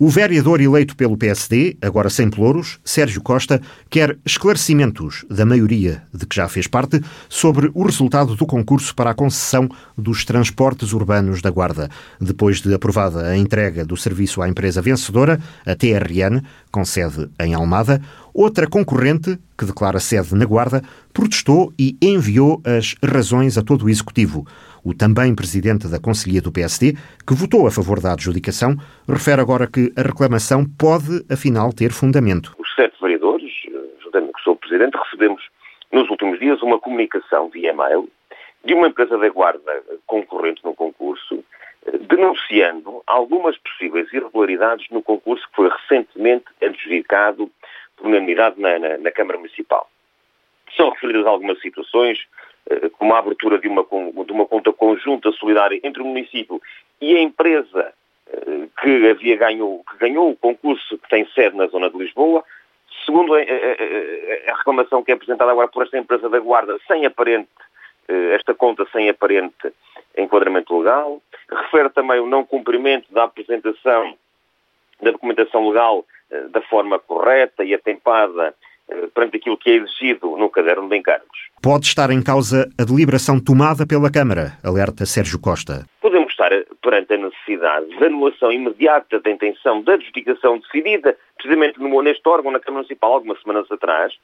O vereador eleito pelo PSD, agora sem pelouros, Sérgio Costa, quer esclarecimentos da maioria de que já fez parte sobre o resultado do concurso para a concessão dos transportes urbanos da Guarda, depois de aprovada a entrega do serviço à empresa vencedora, a TRN, com sede em Almada, outra concorrente, que declara sede na Guarda, protestou e enviou as razões a todo o executivo. O também presidente da Conselhia do PSD, que votou a favor da adjudicação, refere agora que a reclamação pode, afinal, ter fundamento. Os sete vereadores, juntamente com o Sr. Presidente, recebemos nos últimos dias uma comunicação via e-mail de uma empresa da Guarda concorrente no concurso, denunciando algumas possíveis irregularidades no concurso que foi recentemente adjudicado por unanimidade na, na, na Câmara Municipal. São referidas algumas situações eh, como a abertura de uma, de uma conta conjunta solidária entre o município e a empresa eh, que havia ganho, que ganhou o concurso que tem sede na zona de Lisboa, segundo a, a, a, reclamação que é apresentada agora por esta empresa da Guarda, sem aparente, eh, esta conta sem aparente enquadramento legal, refere também o não cumprimento da apresentação da documentação legal da forma correta e atempada perante aquilo que é exigido no caderno de encargos. Pode estar em causa a deliberação tomada pela Câmara, alerta Sérgio Costa. Podemos estar perante a necessidade de anulação imediata da intenção da adjudicação decidida, precisamente no, neste órgão, na Câmara Municipal, algumas semanas atrás.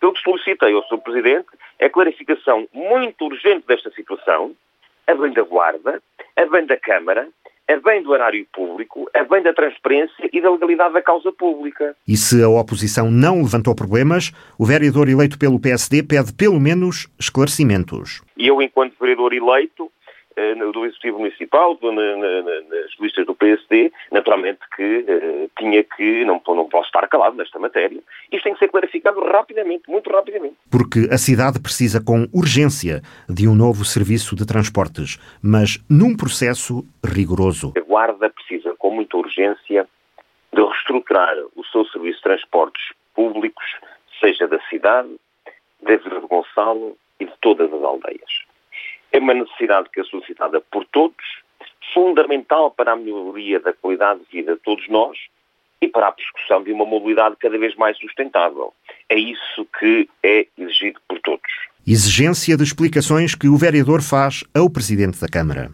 Pelo que solicitei ao Sr. Presidente é a clarificação muito urgente desta situação, a bem da Guarda, a bem da Câmara, é bem do erário público, é bem da transparência e da legalidade da causa pública. E se a oposição não levantou problemas, o vereador eleito pelo PSD pede pelo menos esclarecimentos. E eu, enquanto vereador eleito, do Executivo Municipal, nas listas do PSD, naturalmente que eh, tinha que, não, não posso estar calado nesta matéria. Isto tem que ser clarificado rapidamente, muito rapidamente. Porque a cidade precisa com urgência de um novo serviço de transportes, mas num processo rigoroso. A Guarda precisa com muita urgência de reestruturar o seu serviço de transportes públicos, seja da cidade, da Vila de Gonçalo e de todas as aldeias. É uma necessidade que é solicitada por todos, fundamental para a melhoria da qualidade de vida de todos nós e para a persecução de uma mobilidade cada vez mais sustentável. É isso que é exigido por todos. Exigência de explicações que o vereador faz ao Presidente da Câmara.